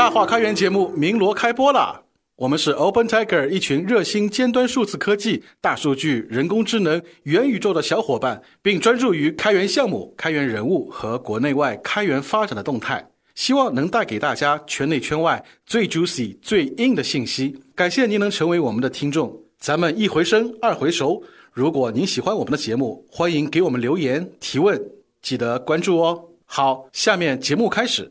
大话开源节目鸣锣开播啦！我们是 Open Tiger 一群热心尖端数字科技、大数据、人工智能、元宇宙的小伙伴，并专注于开源项目、开源人物和国内外开源发展的动态，希望能带给大家圈内圈外最 juicy、最硬的信息。感谢您能成为我们的听众，咱们一回生，二回熟。如果您喜欢我们的节目，欢迎给我们留言提问，记得关注哦。好，下面节目开始。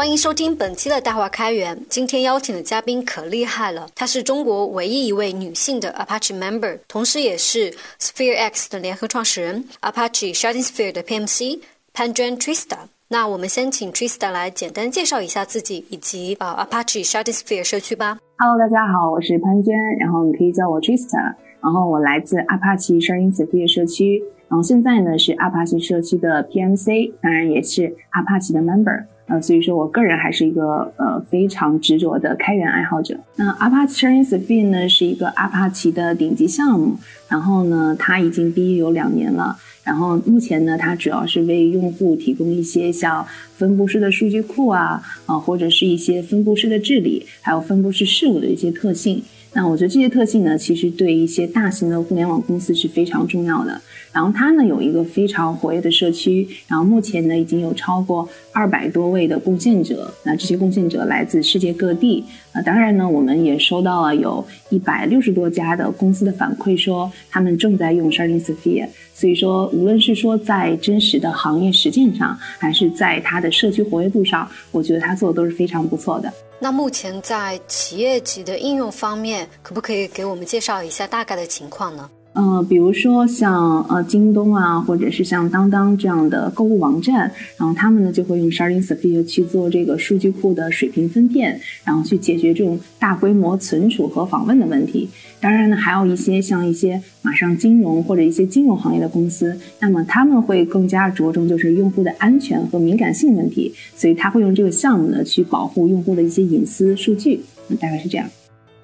欢迎收听本期的大话开源。今天邀请的嘉宾可厉害了，她是中国唯一一位女性的 Apache member，同时也是 Sphere X 的联合创始人，Apache Sharding Sphere 的 PMC 潘娟 Trista。那我们先请 Trista 来简单介绍一下自己以及呃 Apache Sharding Sphere 社区吧。Hello，大家好，我是潘娟，然后你可以叫我 Trista，然后我来自 Apache Sharding Sphere 社区，然后现在呢是 Apache 社区的 PMC，当然也是 Apache 的 member。呃，所以说我个人还是一个呃非常执着的开源爱好者。那 Apache Sharing Sphere 呢是一个 apa 旗的顶级项目，然后呢它已经毕业有两年了，然后目前呢它主要是为用户提供一些像分布式的数据库啊，啊、或者是一些分布式的治理，还有分布式事务的一些特性。那我觉得这些特性呢，其实对一些大型的互联网公司是非常重要的。然后它呢有一个非常活跃的社区，然后目前呢已经有超过二百多位的贡献者，那这些贡献者来自世界各地。啊，当然呢，我们也收到了有一百六十多家的公司的反馈，说他们正在用 Sharding Sphere。所以说，无论是说在真实的行业实践上，还是在它的社区活跃度上，我觉得它做的都是非常不错的。那目前在企业级的应用方面，可不可以给我们介绍一下大概的情况呢？呃，比如说像呃京东啊，或者是像当当这样的购物网站，然后他们呢就会用 Sharding Sphere 去做这个数据库的水平分辨，然后去解决这种大规模存储和访问的问题。当然呢，还有一些像一些马上金融或者一些金融行业的公司，那么他们会更加着重就是用户的安全和敏感性问题，所以他会用这个项目呢去保护用户的一些隐私数据。那大概是这样。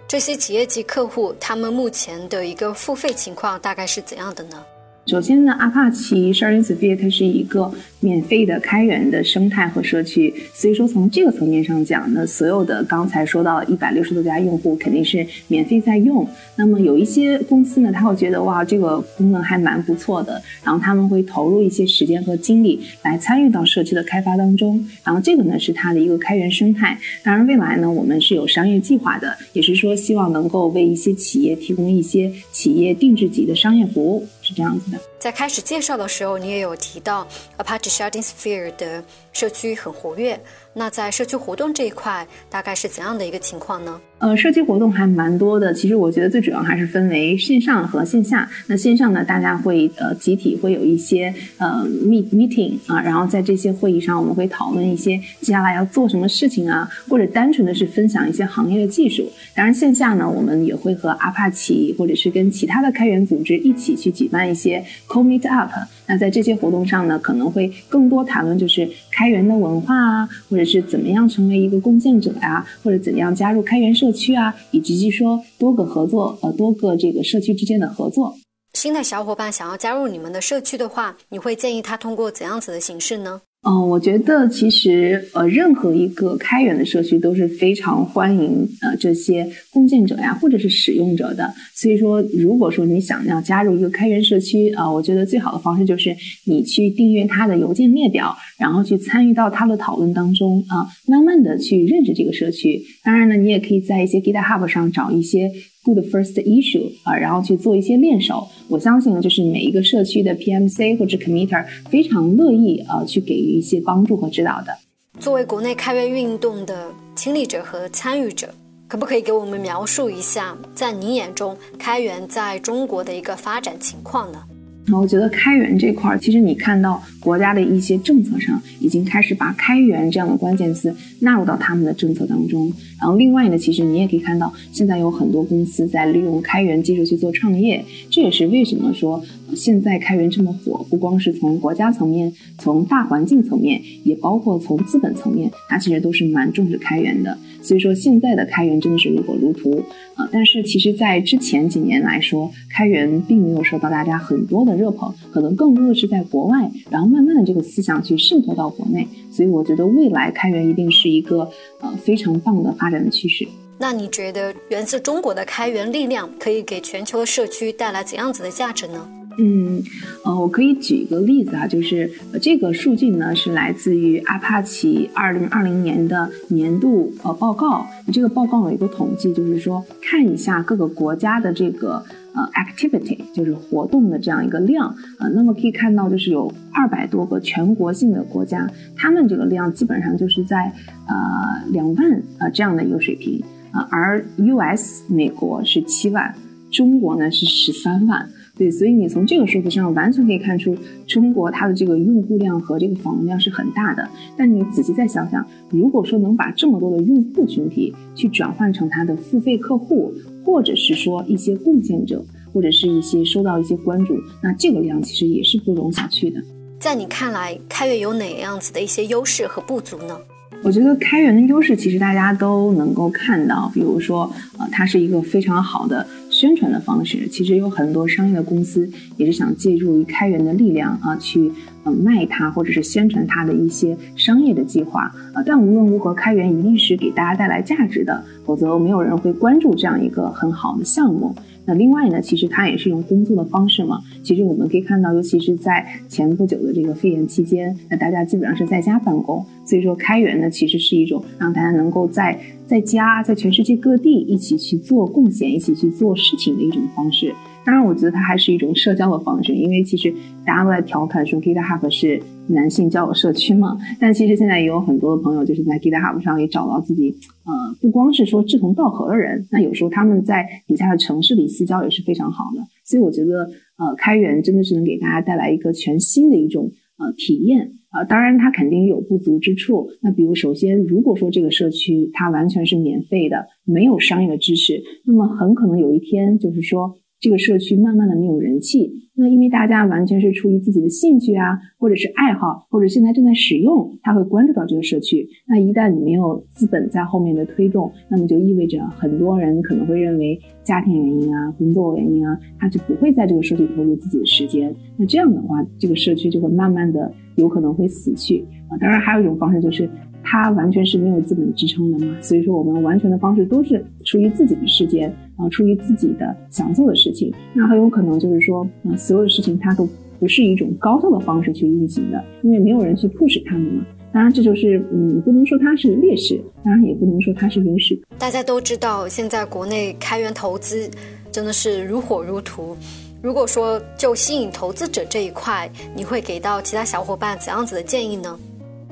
这些企业级客户，他们目前的一个付费情况大概是怎样的呢？首先呢，Apache Sharing Sphere 它是一个免费的开源的生态和社区，所以说从这个层面上讲呢，所有的刚才说到一百六十多家用户肯定是免费在用。那么有一些公司呢，他会觉得哇，这个功能还蛮不错的，然后他们会投入一些时间和精力来参与到社区的开发当中。然后这个呢是它的一个开源生态。当然未来呢，我们是有商业计划的，也是说希望能够为一些企业提供一些企业定制级的商业服务，是这样子的。在开始介绍的时候，你也有提到 Apache Sharding Sphere 的社区很活跃。那在社区活动这一块，大概是怎样的一个情况呢？呃，社区活动还蛮多的。其实我觉得最主要还是分为线上和线下。那线上呢，大家会呃集体会有一些呃 meet meeting 啊，然后在这些会议上，我们会讨论一些接下来要做什么事情啊，或者单纯的是分享一些行业的技术。当然线下呢，我们也会和阿帕奇或者是跟其他的开源组织一起去举办一些 co meet up。那在这些活动上呢，可能会更多谈论就是开开源的文化啊，或者是怎么样成为一个贡献者呀、或者怎样加入开源社区啊，以及是说多个合作，呃，多个这个社区之间的合作。新的小伙伴想要加入你们的社区的话，你会建议他通过怎样子的形式呢？嗯，我觉得其实呃，任何一个开源的社区都是非常欢迎呃这些共建者呀，或者是使用者的。所以说，如果说你想要加入一个开源社区啊，我觉得最好的方式就是你去订阅它的邮件列表，然后去参与到它的讨论当中啊，慢慢的去认识这个社区。当然呢，你也可以在一些 GitHub 上找一些。Do the first issue 啊，然后去做一些练手。我相信，就是每一个社区的 PMC 或者 Committer 非常乐意啊去给予一些帮助和指导的。作为国内开源运动的亲历者和参与者，可不可以给我们描述一下，在您眼中开源在中国的一个发展情况呢？然后我觉得开源这块儿，其实你看到国家的一些政策上已经开始把开源这样的关键词纳入到他们的政策当中。然后另外呢，其实你也可以看到，现在有很多公司在利用开源技术去做创业。这也是为什么说现在开源这么火，不光是从国家层面，从大环境层面，也包括从资本层面，它其实都是蛮重视开源的。所以说现在的开源真的是如火如荼啊！但是其实，在之前几年来说，开源并没有受到大家很多的热捧，可能更多的是在国外，然后慢慢的这个思想去渗透到国内。所以我觉得未来开源一定是一个呃非常棒的发展的趋势。那你觉得源自中国的开源力量可以给全球的社区带来怎样子的价值呢？嗯，呃，我可以举一个例子啊，就是这个数据呢是来自于阿帕奇二零二零年的年度呃报告。这个报告有一个统计，就是说看一下各个国家的这个呃 activity，就是活动的这样一个量呃。那么可以看到，就是有二百多个全国性的国家，他们这个量基本上就是在呃两万啊这样的一个水平啊。而 US 美国是七万，中国呢是十三万。对，所以你从这个数字上完全可以看出，中国它的这个用户量和这个访问量是很大的。但你仔细再想想，如果说能把这么多的用户群体去转换成它的付费客户，或者是说一些贡献者，或者是一些收到一些关注，那这个量其实也是不容小觑的。在你看来，开源有哪样子的一些优势和不足呢？我觉得开源的优势其实大家都能够看到，比如说，呃，它是一个非常好的。宣传的方式，其实有很多商业的公司也是想借助于开源的力量啊，去呃卖它或者是宣传它的一些商业的计划啊。但无论如何，开源一定是给大家带来价值的，否则没有人会关注这样一个很好的项目。那另外呢，其实它也是一种工作的方式嘛。其实我们可以看到，尤其是在前不久的这个肺炎期间，那大家基本上是在家办公，所以说开源呢，其实是一种让大家能够在。在家，在全世界各地一起去做贡献，一起去做事情的一种方式。当然，我觉得它还是一种社交的方式，因为其实大家都在调侃说 GitHub 是男性交友社区嘛。但其实现在也有很多的朋友就是在 GitHub 上也找到自己，呃，不光是说志同道合的人，那有时候他们在底下的城市里私交也是非常好的。所以我觉得，呃，开源真的是能给大家带来一个全新的一种呃体验。啊，当然它肯定有不足之处。那比如，首先，如果说这个社区它完全是免费的，没有商业的支持，那么很可能有一天，就是说这个社区慢慢的没有人气。那因为大家完全是出于自己的兴趣啊，或者是爱好，或者现在正在使用，他会关注到这个社区。那一旦你没有资本在后面的推动，那么就意味着很多人可能会认为家庭原因啊、工作原因啊，他就不会在这个社区投入自己的时间。那这样的话，这个社区就会慢慢的。有可能会死去啊！当然，还有一种方式就是，它完全是没有资本支撑的嘛。所以说，我们完全的方式都是出于自己的时间啊，出于自己的想做的事情。那很有可能就是说，啊，所有的事情它都不是一种高效的方式去运行的，因为没有人去迫使他们嘛。当然，这就是嗯，不能说它是劣势，当然也不能说它是优势。大家都知道，现在国内开源投资真的是如火如荼。如果说就吸引投资者这一块，你会给到其他小伙伴怎样子的建议呢？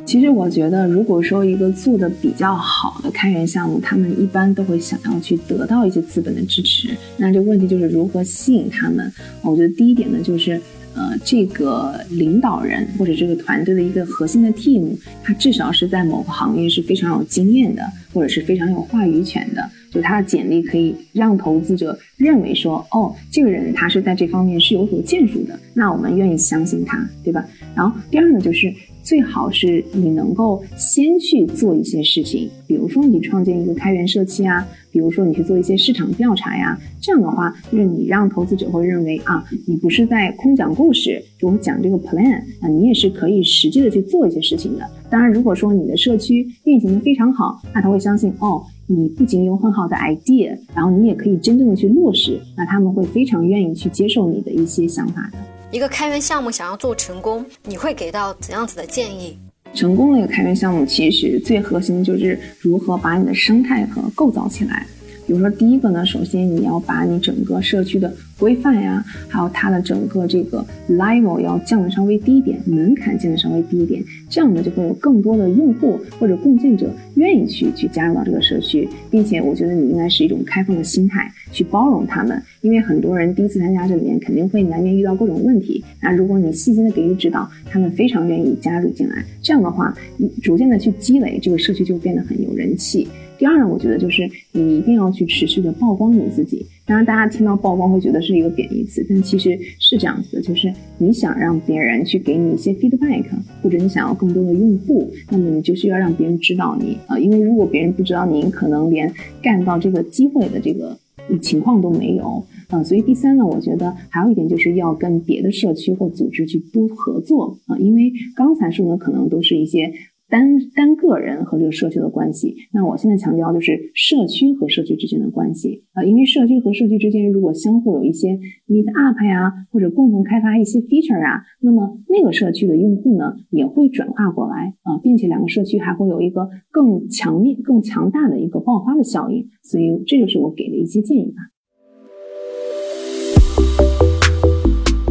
其实我觉得，如果说一个做的比较好的开源项目，他们一般都会想要去得到一些资本的支持。那这个问题就是如何吸引他们？我觉得第一点呢，就是呃，这个领导人或者这个团队的一个核心的 team，他至少是在某个行业是非常有经验的，或者是非常有话语权的。就他的简历可以让投资者认为说，哦，这个人他是在这方面是有所建树的，那我们愿意相信他，对吧？然后第二呢，就是最好是你能够先去做一些事情，比如说你创建一个开源社区啊，比如说你去做一些市场调查呀，这样的话，就是你让投资者会认为啊，你不是在空讲故事，给我讲这个 plan 啊，你也是可以实际的去做一些事情的。当然，如果说你的社区运行的非常好，那他会相信哦，你不仅有很好的 idea，然后你也可以真正的去落实，那他们会非常愿意去接受你的一些想法的。一个开源项目想要做成功，你会给到怎样子的建议？成功的一个开源项目，其实最核心就是如何把你的生态和构造起来。比如说，第一个呢，首先你要把你整个社区的规范呀，还有它的整个这个 level 要降的稍微低一点，门槛降的稍微低一点，这样呢就会有更多的用户或者贡献者愿意去去加入到这个社区，并且我觉得你应该是一种开放的心态去包容他们，因为很多人第一次参加这里面肯定会难免遇到各种问题，那如果你细心的给予指导，他们非常愿意加入进来，这样的话，你逐渐的去积累，这个社区就变得很有人气。第二呢，我觉得就是你一定要去持续的曝光你自己。当然，大家听到曝光会觉得是一个贬义词，但其实是这样子的，就是你想让别人去给你一些 feedback，或者你想要更多的用户，那么你就需要让别人知道你啊，因为如果别人不知道你，可能连干到这个机会的这个情况都没有啊。所以第三呢，我觉得还有一点就是要跟别的社区或组织去多合作啊，因为刚才说的可能都是一些。单单个人和这个社区的关系，那我现在强调就是社区和社区之间的关系。啊，因为社区和社区之间如果相互有一些 meet up 呀，或者共同开发一些 feature 啊，那么那个社区的用户呢也会转化过来啊，并且两个社区还会有一个更强面、更强大的一个爆发的效应，所以这就是我给的一些建议吧。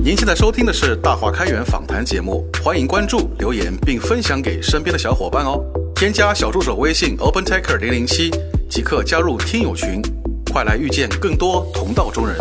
您现在收听的是大话开源访谈节目，欢迎关注、留言并分享给身边的小伙伴哦。添加小助手微信 OpenTaker 零零七，即刻加入听友群，快来遇见更多同道中人。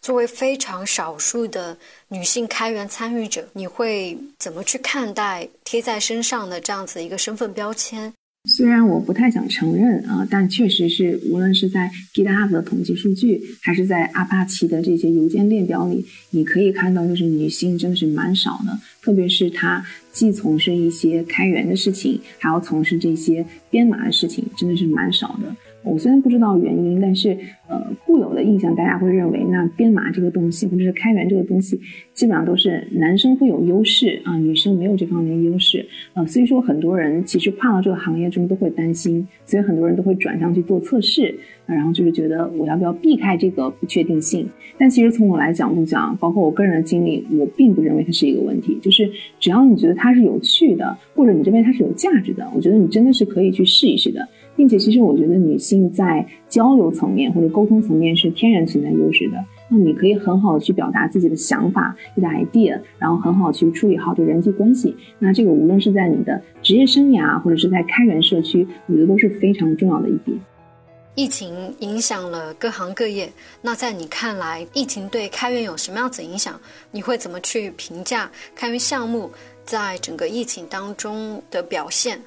作为非常少数的女性开源参与者，你会怎么去看待贴在身上的这样子一个身份标签？虽然我不太想承认啊，但确实是，无论是在 GitHub 的统计数据，还是在阿帕奇的这些邮件列表里，你可以看到，就是女性真的是蛮少的。特别是她既从事一些开源的事情，还要从事这些编码的事情，真的是蛮少的。我虽然不知道原因，但是呃，固有的印象，大家会认为，那编码这个东西或者是开源这个东西，基本上都是男生会有优势啊，女生没有这方面优势啊。所以说，很多人其实跨到这个行业中都会担心，所以很多人都会转向去做测试，然后就是觉得我要不要避开这个不确定性。但其实从我来角度讲，包括我个人的经历，我并不认为它是一个问题。就是只要你觉得它是有趣的，或者你认为它是有价值的，我觉得你真的是可以去试一试的。并且，其实我觉得女性在交流层面或者沟通层面是天然存在优势的。那你可以很好的去表达自己的想法、你的 idea，然后很好去处理好这人际关系。那这个无论是在你的职业生涯，或者是在开源社区，我觉得都是非常重要的一点。疫情影响了各行各业，那在你看来，疫情对开源有什么样子影响？你会怎么去评价开源项目在整个疫情当中的表现？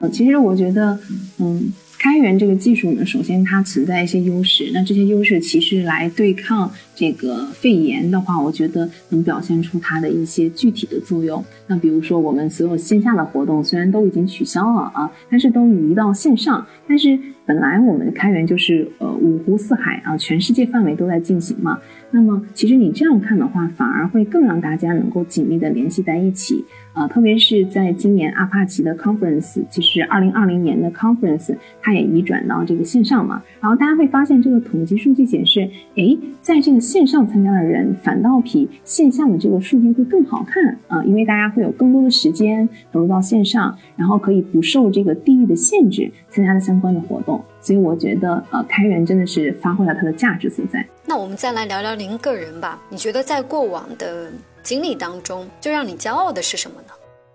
呃，其实我觉得，嗯，开源这个技术呢，首先它存在一些优势。那这些优势其实来对抗这个肺炎的话，我觉得能表现出它的一些具体的作用。那比如说，我们所有线下的活动虽然都已经取消了啊，但是都移到线上。但是本来我们开源就是呃五湖四海啊，全世界范围都在进行嘛。那么其实你这样看的话，反而会更让大家能够紧密的联系在一起。呃，特别是在今年阿帕奇的 conference，其实二零二零年的 conference，它也移转到这个线上嘛。然后大家会发现，这个统计数据显示，诶，在这个线上参加的人，反倒比线下的这个数据会更好看啊，因为大家会有更多的时间投入到线上，然后可以不受这个地域的限制参加的相关的活动。所以我觉得，呃，开源真的是发挥了它的价值所在。那我们再来聊聊您个人吧，你觉得在过往的。经历当中最让你骄傲的是什么呢？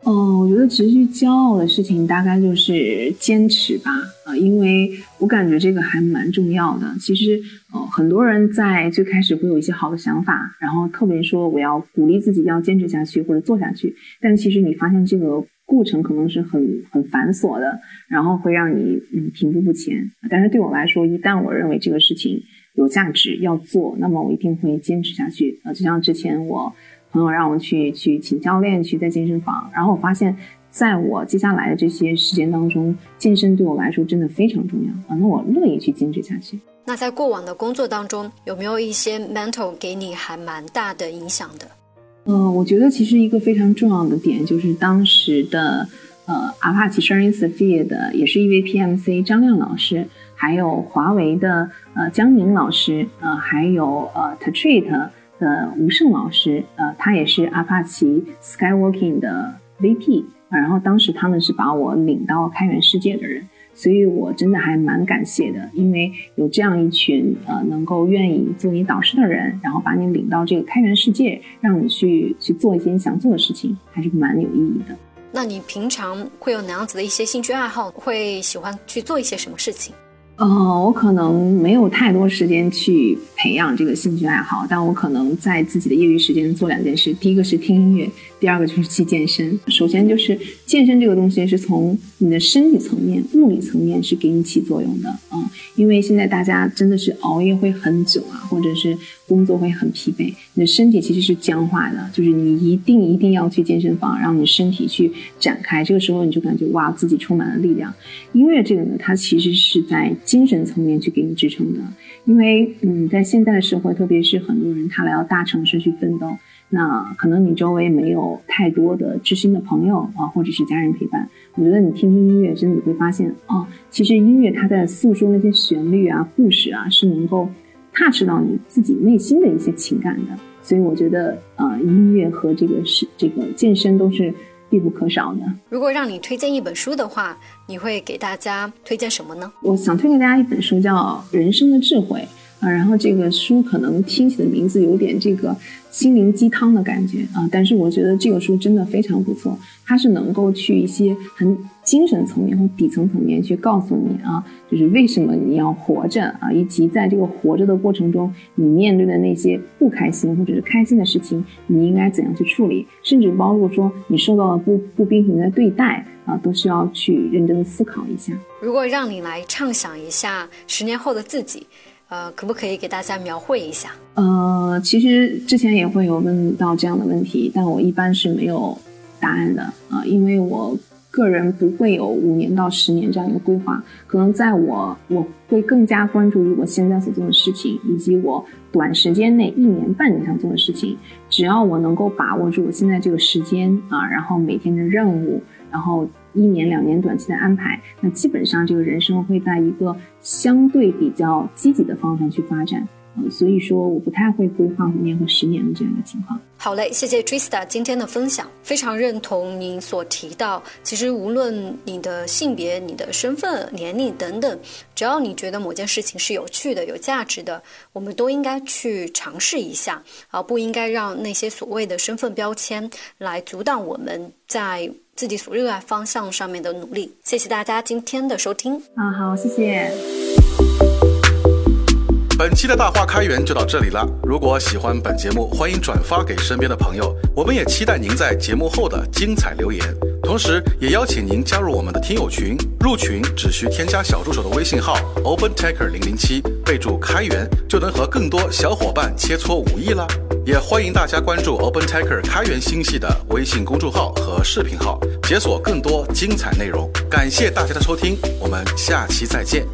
嗯，我觉得持续骄傲的事情大概就是坚持吧。呃，因为我感觉这个还蛮重要的。其实，呃，很多人在最开始会有一些好的想法，然后特别说我要鼓励自己要坚持下去或者做下去。但其实你发现这个过程可能是很很繁琐的，然后会让你嗯停步不前。但是对我来说，一旦我认为这个事情有价值要做，那么我一定会坚持下去。呃，就像之前我。朋友让我去去请教练，去在健身房，然后我发现。在我接下来的这些时间当中，健身对我来说真的非常重要啊！那我乐意去坚持下去。那在过往的工作当中，有没有一些 mental 给你还蛮大的影响的？嗯，我觉得其实一个非常重要的点就是当时的呃阿帕奇 Sharing Sophia 的也是一位 PMC 张亮老师，还有华为的呃江宁老师，呃还有呃 Tetreat 的吴胜老师，呃他也是阿帕奇 Skywalking 的 VP。然后当时他们是把我领到开源世界的人，所以我真的还蛮感谢的，因为有这样一群呃能够愿意做你导师的人，然后把你领到这个开源世界，让你去去做一些你想做的事情，还是蛮有意义的。那你平常会有哪样子的一些兴趣爱好？会喜欢去做一些什么事情？呃，我可能没有太多时间去培养这个兴趣爱好，但我可能在自己的业余时间做两件事。第一个是听音乐，第二个就是去健身。首先就是健身这个东西是从你的身体层面、物理层面是给你起作用的啊，因为现在大家真的是熬夜会很久啊，或者是。工作会很疲惫，你的身体其实是僵化的，就是你一定一定要去健身房，让你身体去展开。这个时候你就感觉哇，自己充满了力量。音乐这个呢，它其实是在精神层面去给你支撑的，因为嗯，在现在的社会，特别是很多人他来到大城市去奋斗，那可能你周围没有太多的知心的朋友啊，或者是家人陪伴。我觉得你听听音乐，真的你会发现哦，其实音乐它在诉说那些旋律啊、故事啊，是能够。touch 到你自己内心的一些情感的，所以我觉得，呃，音乐和这个是这个健身都是必不可少的。如果让你推荐一本书的话，你会给大家推荐什么呢？我想推荐大家一本书，叫《人生的智慧》啊。然后这个书可能听起的名字有点这个心灵鸡汤的感觉啊，但是我觉得这个书真的非常不错，它是能够去一些很。精神层面和底层层面去告诉你啊，就是为什么你要活着啊，以及在这个活着的过程中，你面对的那些不开心或者是开心的事情，你应该怎样去处理，甚至包括说你受到了不不公平的对待啊，都需要去认真的思考一下。如果让你来畅想一下十年后的自己，呃，可不可以给大家描绘一下？呃，其实之前也会有问到这样的问题，但我一般是没有答案的啊，因为我。个人不会有五年到十年这样一个规划，可能在我我会更加关注于我现在所做的事情，以及我短时间内一年半年想做的事情。只要我能够把握住我现在这个时间啊，然后每天的任务，然后一年两年短期的安排，那基本上这个人生会在一个相对比较积极的方向去发展。所以说，我不太会规划五年和十年的这样一个情况。好嘞，谢谢 Trista 今天的分享，非常认同您所提到，其实无论你的性别、你的身份、年龄等等，只要你觉得某件事情是有趣的、有价值的，我们都应该去尝试一下，而不应该让那些所谓的身份标签来阻挡我们在自己所热爱方向上面的努力。谢谢大家今天的收听。啊，好，谢谢。本期的大话开源就到这里了。如果喜欢本节目，欢迎转发给身边的朋友。我们也期待您在节目后的精彩留言，同时也邀请您加入我们的听友群。入群只需添加小助手的微信号 OpenTaker 零零七，备注开源，就能和更多小伙伴切磋武艺了。也欢迎大家关注 OpenTaker 开源星系的微信公众号和视频号，解锁更多精彩内容。感谢大家的收听，我们下期再见。